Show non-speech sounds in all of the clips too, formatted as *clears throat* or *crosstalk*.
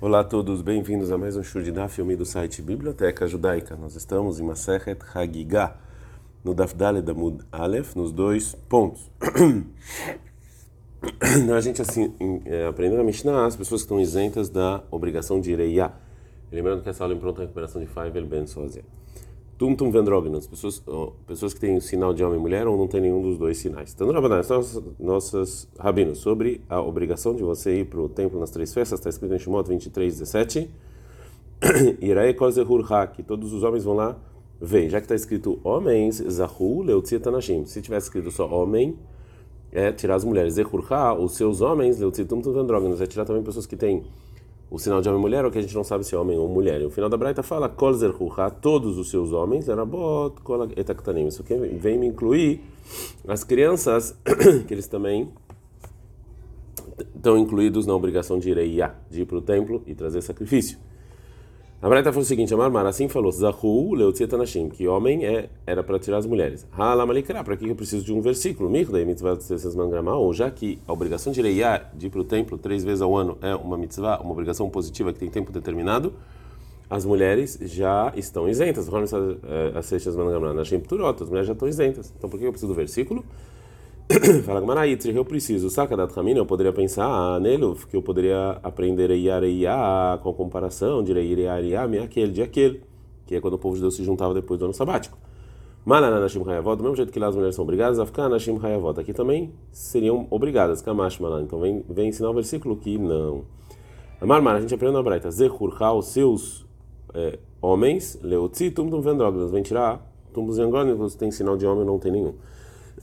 Olá a todos, bem-vindos a mais um Shur de filme do site Biblioteca Judaica. Nós estamos em Masechet Hagigah, no Daf Daled Amud Aleph, nos dois pontos. Então, a gente assim, é, aprendendo a Mishnah, as pessoas que estão isentas da obrigação de Ireia. Lembrando que essa aula é em pronta recuperação de Faivel Ben Sozia. Tumtum Vendrognas, pessoas, pessoas que têm o sinal de homem e mulher ou não tem nenhum dos dois sinais. Então, Rabanan, nossas, nossas rabinos, sobre a obrigação de você ir para o templo nas três festas, está escrito em Shemot 23, 17. *coughs* Irae Kozehur que todos os homens vão lá ver. Já que está escrito homens, Zahu Leutzia Tanashim. Se tivesse escrito só homem, é tirar as mulheres. Zehur os seus homens, Leutzia Tumtum Vendrognas, é tirar também pessoas que têm o sinal de homem e mulher, ou que a gente não sabe se é homem ou mulher. E o final da Braita fala, todos os seus homens. Isso aqui vem me incluir as crianças, *coughs* que eles também estão incluídos na obrigação de ir, de ir para o templo e trazer sacrifício. A Braita falou o seguinte: Amar assim falou, Zahu Leutietanashim, que homem é, era para tirar as mulheres. Halamalikra, para que eu preciso de um versículo? Mirdei mitzvah ou já que a obrigação de Reiá, de ir para o templo três vezes ao ano, é uma mitzvah, uma obrigação positiva que tem tempo determinado, as mulheres já estão isentas. As seixas as mulheres já estão isentas. Então por que eu preciso do versículo? *coughs* Fala Gmaraitri, eu preciso. Saca da Tramina, eu poderia pensar ah, nele, que eu poderia aprender a Iareia com a comparação de Iareia, aquele de aquele, que é quando o povo de Deus se juntava depois do ano sabático. Malana Nashim do mesmo jeito que lá as mulheres são obrigadas, a ficar Nashim aqui também seriam obrigadas, Kamash Malan. Então vem, vem ensinar o versículo que não. Amar a gente aprende na Braita, Zehurha, os seus é, homens, Leotzi, Tumtum Vendrognas, vem tirar e você tem sinal de homem, não tem nenhum.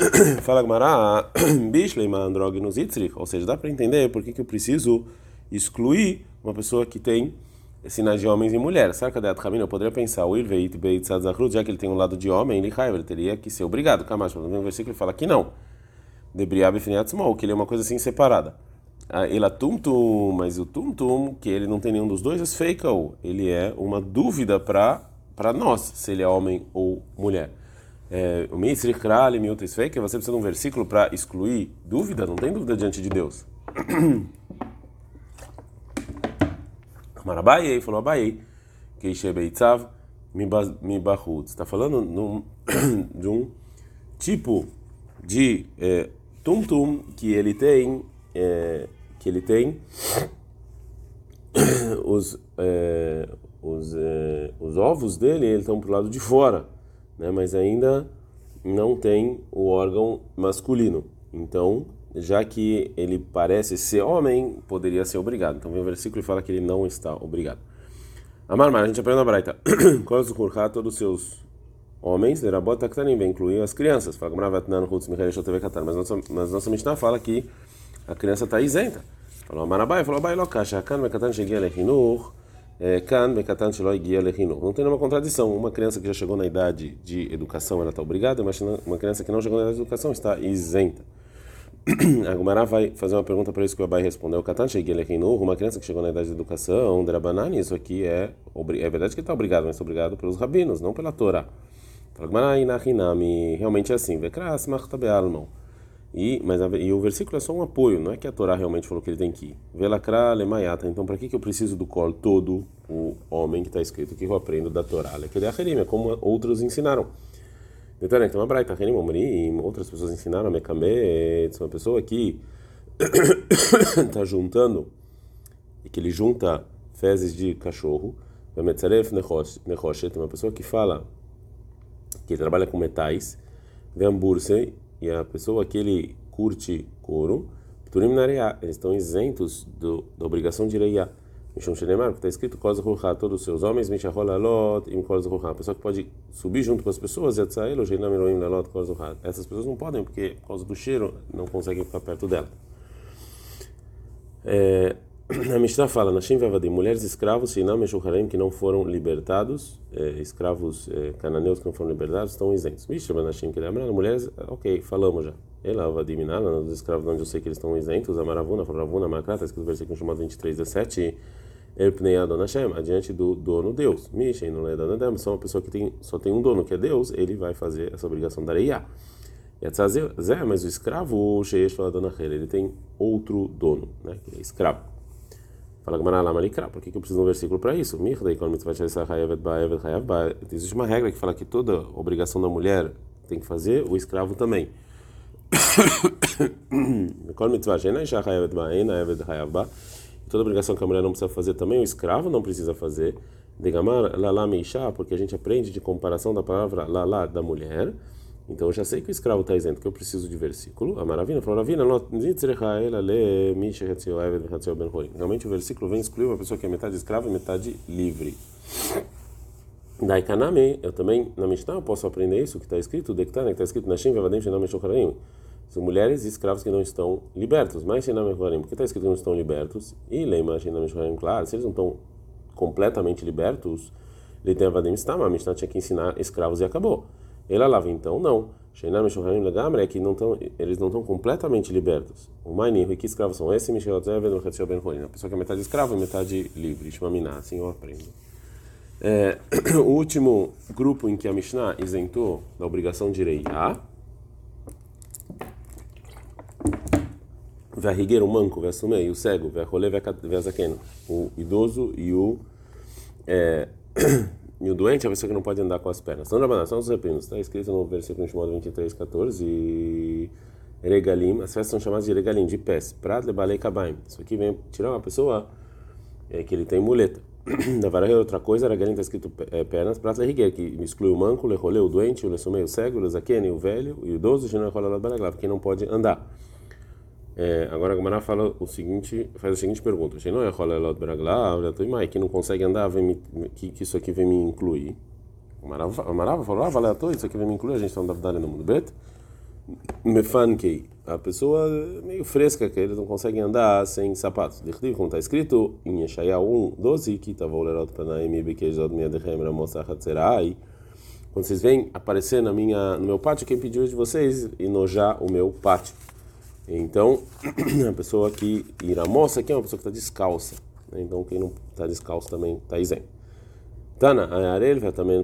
*coughs* Fala Gmará, *coughs* Bishleima andrógenos itzrich, ou seja, dá para entender por que, que eu preciso excluir uma pessoa que tem sinais de homens e mulheres. Sabe cadê Eu poderia pensar, o Irveit Beit já que ele tem um lado de homem, ele teria que ser obrigado. Camacho, no versículo ele fala que não. Debriab Finiatzmol, que ele é uma coisa assim separada. Ah, ele é tumtum, mas o tumtum, que ele não tem nenhum dos dois, é fake, ele é uma dúvida para nós, se ele é homem ou mulher. É, o Miutis Fake, você precisa de um versículo para excluir dúvida, não tem dúvida diante de Deus. *clears throat* Marabai falou Abai, que Shebeitzav Mibahut. Está falando num, *clears throat* de um tipo de é, tum-tum que ele tem, é, que ele tem *clears throat* os, é, os, é, os ovos dele, eles estão para o lado de fora né, mas ainda não tem o órgão masculino. Então, já que ele parece ser homem, poderia ser obrigado. Então vem o versículo e fala que ele não está obrigado. Amar, a gente aprende na Braita. *clears throat* Qual é o todos os seus homens, Lerabota que também vem incluir as crianças. Fala mas nossa, mas nossa Mishnah fala que a criança está isenta. Falou Amarabai, falou Abai Lokash, Hakan Mekatan Shegia Lechinur. Kan Bekatan Shelo Igia Lehino. Não tem nenhuma contradição. Uma criança que já chegou na idade de educação, ela está obrigada, mas uma criança que não chegou na idade de educação está isenta. *clears throat* A Gumara vai fazer uma pergunta para isso que o Abai respondeu. Katan Shegia Lehino, uma criança que chegou na idade de educação, Drabanani, isso aqui é, é verdade que está obrigado, mas está obrigado pelos rabinos, não pela Torá. Fala Gumara Inahinami, realmente é assim. Vekras Machtabe Almon. E, mas a, e o versículo é só um apoio, não é que a Torá realmente falou que ele tem que ir. Velakra lemayata. Então, para que, que eu preciso do colo todo o homem que está escrito? Que eu aprendo da Torá? É como outros ensinaram. Então, outras pessoas ensinaram, Mekamet, uma pessoa que está *coughs* juntando, e que ele junta fezes de cachorro, Vemetzaref Nechoshet, uma pessoa que fala, que trabalha com metais, Vemburse, e a pessoa que ele curte couro, Turim Nareá, eles estão isentos do, da obrigação de Reiá. Mishum Shenemar, está escrito, Koz Ruha, todos os seus homens, Mishahol Alot, Im Koz Ruha. A pessoa que pode subir junto com as pessoas, Yatzael, Jeinam Elohim Lalot, Koz Ruha. Essas pessoas não podem, porque por causa do cheiro, não conseguem ficar perto dela. É, *clears throat* a Mishnah fala, Nashim Vevadim, mulheres escravos, Shinam Meshuharem, que não foram libertados, é, escravos é, cananeus que não foram libertados, estão isentos. Mishnah Nashim, lembra, mulheres, ok, falamos já. Ela Vadim Nala, os escravos onde eu sei que eles estão isentos, Amaravuna, Faravuna, Makra, está escrito no versículo chamado 23, 17, Erpnei Adon Hashem, adiante do dono Deus. Mishen, não é Adon só uma pessoa que tem, só tem um dono, que é Deus, ele vai fazer essa obrigação da Reiá. Zé, mas o escravo, Sheish, ele tem outro dono, né, que é escravo. Fala Gamara lá, Malikra, por que, eu preciso de um versículo para isso? Existe uma regra que fala que toda obrigação da mulher tem que fazer, o escravo também. *coughs* Toda obrigação que a mulher não precisa fazer também, o escravo não precisa fazer. Degamar lalá meishá, porque a gente aprende de comparação da palavra lalá da mulher. Então eu já sei que o escravo está isento, que eu preciso de versículo. A maravilha, falou Ravina, realmente o versículo vem excluir uma pessoa que é metade escrava e metade livre. Daí Kaname, eu também, na Mishnah, eu posso aprender isso que está escrito, que está escrito na Shem, Vevadim, Shenam. São mulheres e escravos que não estão libertos. Mas Shenam, Meshocharim, porque está escrito que não estão libertos. E Leima, Shenam, Meshocharim, claro, se eles não estão completamente libertos, ele tem a Vadim está, mas a Mishnah tinha que ensinar escravos e acabou. Ele lava, então não. Sheinam Meshoharim Legamre é que não tão, eles não estão completamente libertos. O Maini, que escravos são esse? Michel Zeven, Hetzel Ben A pessoa que é metade escravo e metade livre. Shmaminá, assim eu aprendo. É, *clears throat* o último grupo em que a Mishnah isentou da obrigação de reiá. Verrigueiro, o manco, o o cego, o zaqueno, o idoso e o é, *clears throat* E o doente é a pessoa que não pode andar com as pernas. Então, Rabaná, são os reprinos. Está escrito no versículo de modo 23, 14. E... Regalim, as festas são chamadas de regalim, de pés. Prat lebalei kabaim. Isso aqui vem tirar uma pessoa é, que ele tem muleta. *clears throat* Na varagem outra coisa, regalim está escrito é, pernas. Prat leriguer, que exclui o manco, o lerolê, o doente, o lesumei, o cego, o zaquene, o velho, e o idoso, o não rola lá que não pode andar. É, agora a Gamara fala o seguinte, faz a seguinte pergunta: não é que não consegue andar, me, que, que isso aqui vem me incluir? A Marava falou: ah, valeu, isso aqui vem me incluir, a gente está andando no mundo bet. Mefankei, a pessoa meio fresca, que eles não conseguem andar sem sapatos. De como está escrito em Yeshaya 1, 12, que estava o lerot panaim bequejot miadechem ramosachat serai. Quando vocês vêm aparecer na minha, no meu pátio, quem pediu de vocês enojar o meu pátio. Então, *clears throat* a pessoa que irá moça aqui é uma pessoa que está descalça. Né? Então, quem não está descalço também está isento. Tana, Ayarel, também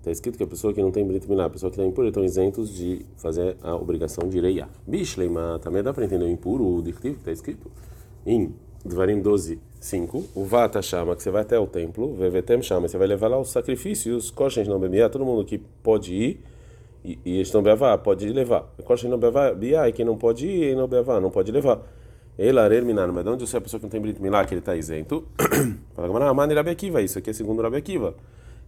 Está escrito que a pessoa que não tem brit milá, a pessoa que está impura, estão isentos de fazer a obrigação de reiá. Bishleima, também dá para entender o impuro, o dirtivo que está escrito em Dvarim 12, 5. O Vata chama que você vai até o templo, Vevetem chama, você vai levar lá os sacrifícios, Koshen não bebia, todo mundo que pode ir e, e estão bevá, pode levar. Coxa não bevá, bia, e quem não pode ir, não bevá, não pode levar. Ele arel minano, mas de onde você é a pessoa que não tem brit milá, que ele está isento? *clears throat* Fala, ah, mano, Rabi Akiva, isso aqui é segundo Rabi Akiva.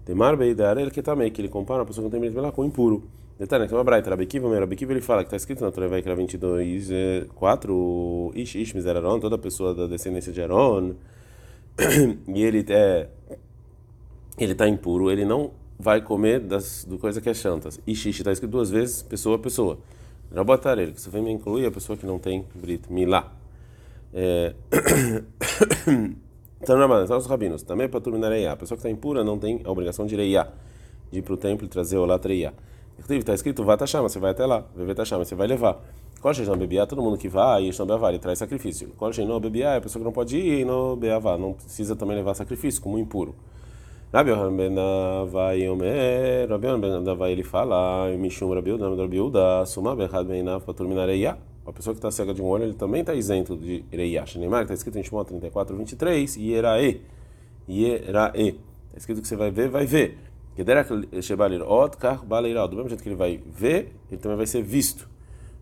Temar ele que também, que ele compara a pessoa que não tem brit milá com impuro. Detalhe, que é uma braita, Rabi Akiva, mas Rabi Akiva ele fala que está escrito na Torá vai 22, 4, Ish, Ish, Mizeraron, toda pessoa da descendência de Aaron, *clears throat* e ele é ele está impuro, ele não vai comer das do coisa que é chantas. E xixi está escrito duas vezes, pessoa a pessoa. ele que você vem me incluir a pessoa que não tem brit milá. É... *coughs* então, Rabanan, são os rabinos. Também para terminar a pessoa que está impura não tem a obrigação de reiá, de ir para o templo e trazer o latreia. Está escrito, vá taxar, você vai até lá, vai taxar, você vai levar. Qual não bebiá, todo mundo que vai, e não beavá, ele traz sacrifício. Qual não bebiá, é a pessoa que não pode ir não beavá, não precisa também levar sacrifício, como impuro. Rabi Yohanan ben Avai Omer, Rabi Yohanan ben Avai ele fala, Mishum Rabi Uda, Rabi Uda, Suma Berhad ben Nav Reia. A pessoa que está cega de um olho, ele também está isento de Reia. Neymar, está escrito em Shimon 34, 23, Ierae. Ierae. Está escrito que você vai ver, vai ver. Kederak Shebalir Od, Kar Baleiral. Do mesmo jeito que ele vai ver, ele também vai ser visto.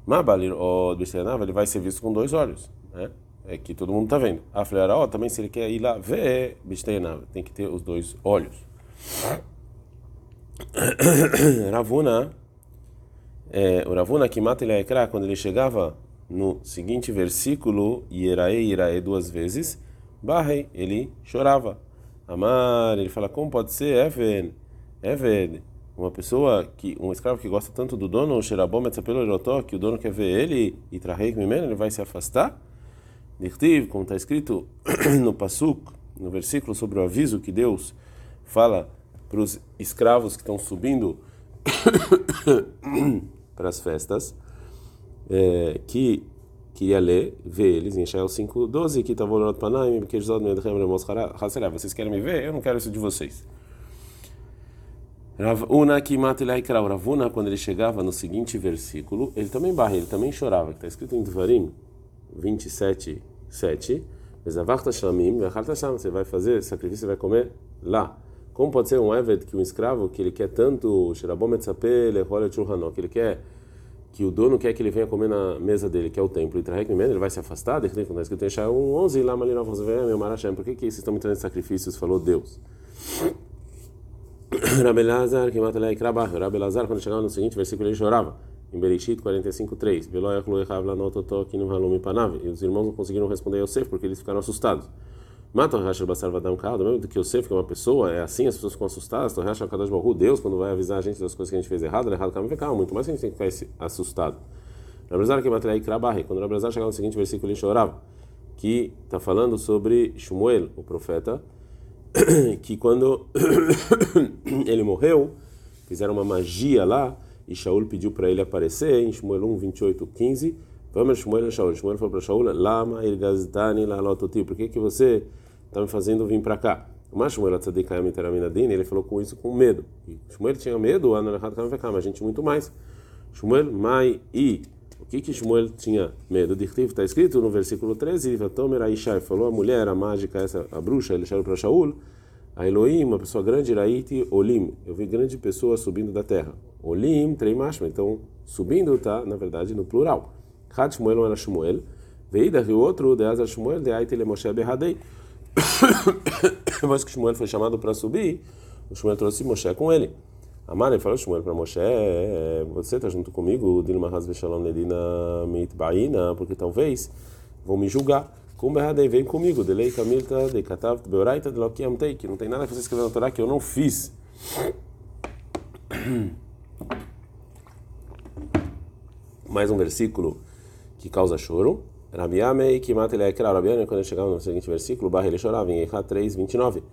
Mas Balir Od, ele vai ser visto com dois olhos. Né? É que todo mundo está vendo. A ó, também se ele quer ir lá ver, tem que ter os dois olhos. *coughs* Ravuna, é, o Ravuna que mata ele é quando ele chegava no seguinte versículo, Irae, Irae duas vezes, Barrei, ele chorava. Amar, ele fala, como pode ser? Even, Even, uma pessoa que, um escravo que gosta tanto do dono, o Xerabom, que o dono quer ver ele e Trahei ele vai se afastar? Dirtiv, como está escrito *clears throat* no Pasuk, no versículo sobre o aviso que Deus fala para os escravos que estão subindo *clears throat* para as festas, é, que queria ler, ver eles em Shael 5:12 que estava olhando para Naim, porque vocês querem me ver? Eu não quero isso de vocês. Ravuna Ravuna, quando ele chegava no seguinte versículo, ele também barra, ele também chorava, que está escrito em Dvarim 27, 7. Vezavachta shlamim, vechalta shlam, você vai fazer sacrifício, você vai comer lá. Como pode ser um eved que um escravo que ele quer tanto que ele quer que o dono quer que ele venha comer na mesa dele, que é o templo, e Trahek ele vai se afastar, está escrito em 11, lá meu por que, que vocês estão me trazendo sacrifícios? Falou Deus. *coughs* Rabelazar, que mata Rabelazar, quando chegava no seguinte versículo, ele chorava. Em Bereshit 45:3, E os irmãos não conseguiram responder a Yosef porque eles ficaram assustados. Mata o Rashar Basar Vadam Kado, mesmo que Yosef, que é uma pessoa, é assim, as pessoas ficam assustadas. O Rashar Kadash Baruch Deus, quando vai avisar a gente das coisas que a gente fez errado, errado, calma, calma, muito mais que a gente tem que ficar assustado. Rabelazar, que mata Lei Krabah, quando Rabelazar chegava no seguinte versículo, ele chorava. Que está falando sobre Shmuel, o profeta, *coughs* que quando *coughs* ele morreu, fizeram uma magia lá e Shaul pediu para ele aparecer em Shmuel 1, 28, 15. Vamos Shmuel a Shaul. Shmuel falou para Shaul: Lama irgazdani la lototi. Por que que você está me fazendo vir para cá? Mas Shmuel tzadikayam iteraminadin, ele falou com isso com medo. E Shmuel tinha medo, kam mas a gente muito mais. Shmuel mai i. O que que Shmuel tinha medo? Dirtiv está escrito no versículo 13, Vatomer Aishai falou a mulher, a mágica, essa a bruxa, ele chamou para Shaul, a Elohim, uma pessoa grande, Iraiti Olim. Eu vi grande pessoa subindo da terra. Olim, Treimashma. Então, subindo está, na verdade, no plural. Had Shmuel era Shmuel. Veida, e outro, de Azar Shmuel, de Aite Moshe Berradei. Depois que Shmuel foi chamado para subir, o Shmuel trouxe Moshe com ele. Amar, ele falou Shmuel para Moshe, você está junto comigo, Dilma Hasveshalom Nedina Mitbaina, porque talvez vão me julgar. Com Berradei, vem comigo, Delei Kamilta, de Katav, Beoraita, de Lokiamtei, que não tem nada que você escreveu na Torá que eu não fiz. Mais um versículo que causa choro. Rabiamei, que mata ele é claro. Rabiamei, quando ele chegava no seguinte versículo, barra ele chorava em Eichá 3, 29.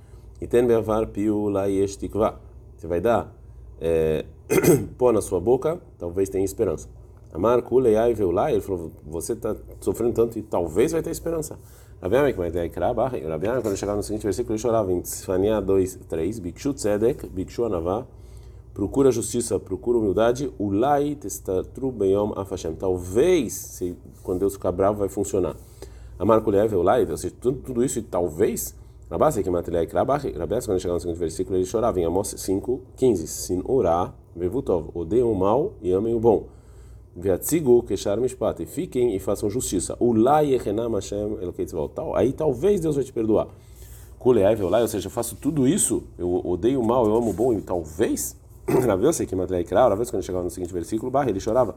E ten bevar piu la tikva. Você vai dar é, *clears throat* pó na sua boca, talvez tenha esperança. Amar Kulei Veulai, ele falou: Você está sofrendo tanto e talvez vai ter esperança. Rabiame, que vai ter Ikra, Rabiame, quando chegava no seguinte versículo, ele chorava em Tzfania 2, 3, Bikshu Tzedek, Bikshu Anavá, procura justiça, procura humildade, Ulai Testatru Beyom Afashem. Talvez, se, quando Deus ficar bravo, vai funcionar. Amar Kulei Veulai, ou seja, tudo, tudo isso e talvez. Rabasi, que matilha Ikra, Rabias, quando chegava no seguinte versículo, ele chorava em Amos 5, 15, Sin Urá, Vevutov, odeiam o mal e amem o bom. Veatzigu keshar mishpat. E fiquem e façam justiça. Ulai echenam Hashem eloketzvot. Aí talvez Deus vai te perdoar. Kuleai veolai, ou seja, eu faço tudo isso, eu odeio o mal, eu amo o bom, e talvez, *clears throat* Raveu sei que matlei kra, vez quando chegava no seguinte versículo, barra, ele chorava.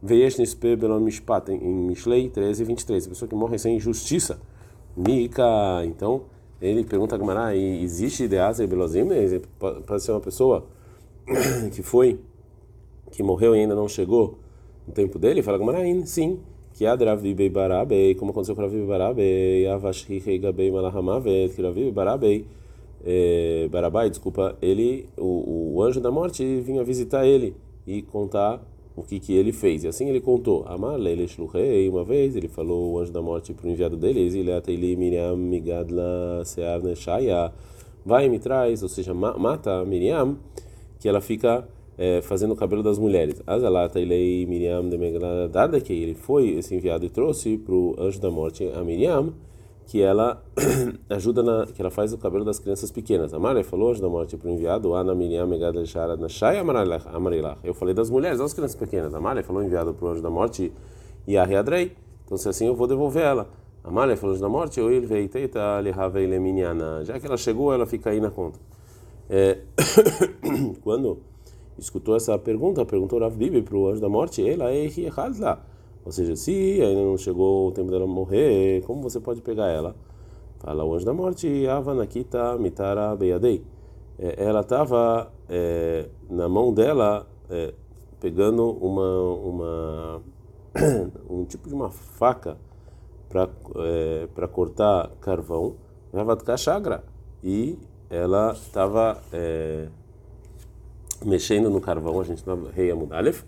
Veiesh nispe belon mishpat, em Mishlei 13 e 23. A pessoa que morre sem justiça. Mika, então, ele pergunta a Gamara, existe e belozim? Pode ser uma pessoa *clears throat* que foi, que morreu e ainda não chegou no tempo dele, fala Gamarain, sim, que a Dravi Barabe, como aconteceu com Ravi Barabe, Avashri Gabei Malahamavet, que Ravi Barabe, é, Barabai, desculpa, ele, o, o anjo da morte vinha visitar ele e contar o que, que ele fez. E assim ele contou. Uma vez, ele falou o anjo da morte para o enviado dele, Ezileateli Miriam Migadla vai me traz, ou seja, mata Miriam, que ela fica é, fazendo o cabelo das mulheres. Miriam ele foi esse enviado e trouxe para o anjo da morte a Miriam, que ela *clears throat* ajuda na, que ela faz o cabelo das crianças pequenas. Amare falou anjo da morte para o enviado, Ana Miriam Megada Shara na Shai Amarelach. Eu falei das mulheres, das crianças pequenas. Amare falou enviado para o anjo da morte e a Readrei. Então se assim eu vou devolver ela. Amália falou da morte, eu ele veiteita Já que ela chegou, ela fica aí na conta. É, *coughs* quando escutou essa pergunta, perguntou Rav Bibi para o anjo da morte, ela é lá. Ou seja, se ainda não chegou o tempo dela morrer, como você pode pegar ela? Fala o anjo da morte, Avanakita Mitara Beyadei. É, ela estava é, na mão dela é, pegando uma, uma *clears throat* um tipo de uma faca para é, para cortar carvão, Ravatka Chagra. E ela estava é, mexendo no carvão, a gente não rei Amudalef,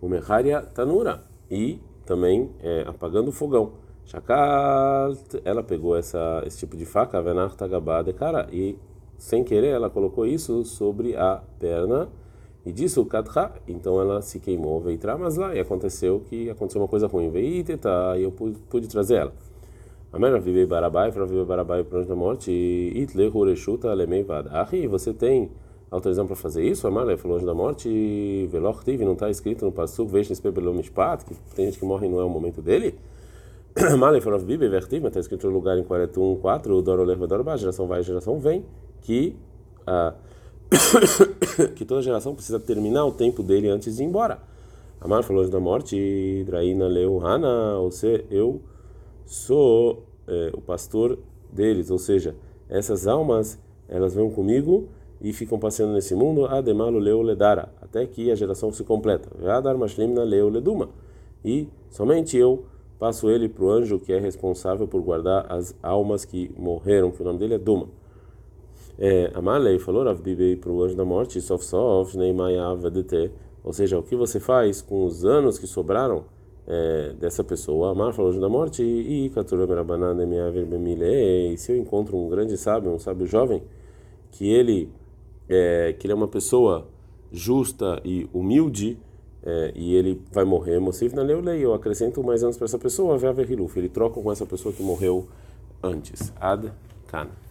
o Meharia Tanura, e também é, apagando o fogão. Shakal, ela pegou essa, esse tipo de faca, Venar Tagabá de cara, e sem querer ela colocou isso sobre a perna e disse o Katha, então ela se queimou, veio mas lá, e aconteceu que aconteceu uma coisa ruim, veio e eu pude, pude trazer ela. Amém, Vivei Barabai, para viver Barabai para anjo da morte, Itle Hureshuta Alemei Vadahi, você tem autorização para fazer isso? Amém, falou anjo da morte, e Veloch Tiv, não está escrito no Passuk, Veishnis Pebelom Mishpat, que tem gente que morre e não é o momento dele? *clears throat* Amém, falou Bibi, Vertiv, mas está escrito no lugar em 41, 4, Dorolev Dorba, geração vai, geração vem, que a. *coughs* que toda geração precisa terminar o tempo dele antes de ir embora. Amar falou anjo da morte, Draina leu Hana, ou seja, eu sou é, o pastor deles, ou seja, essas almas elas vão comigo e ficam passeando nesse mundo, ademalo leu ledara, até que a geração se completa. Ve'adar mashlimna leu leduma. E somente eu passo ele para o anjo que é responsável por guardar as almas que morreram, que o nome dele é Duma. É, Amalei falou Rav para o anjo da morte, sof sof, ou seja, o que você faz com os anos que sobraram é, dessa pessoa. Amar falou da morte e se eu encontro um grande sábio, um sábio jovem, que ele é, que ele é uma pessoa justa e humilde é, e ele vai morrer, Mosif na lei, eu acrescento mais anos para essa pessoa, ele troca com essa pessoa que morreu antes. Ad Kana.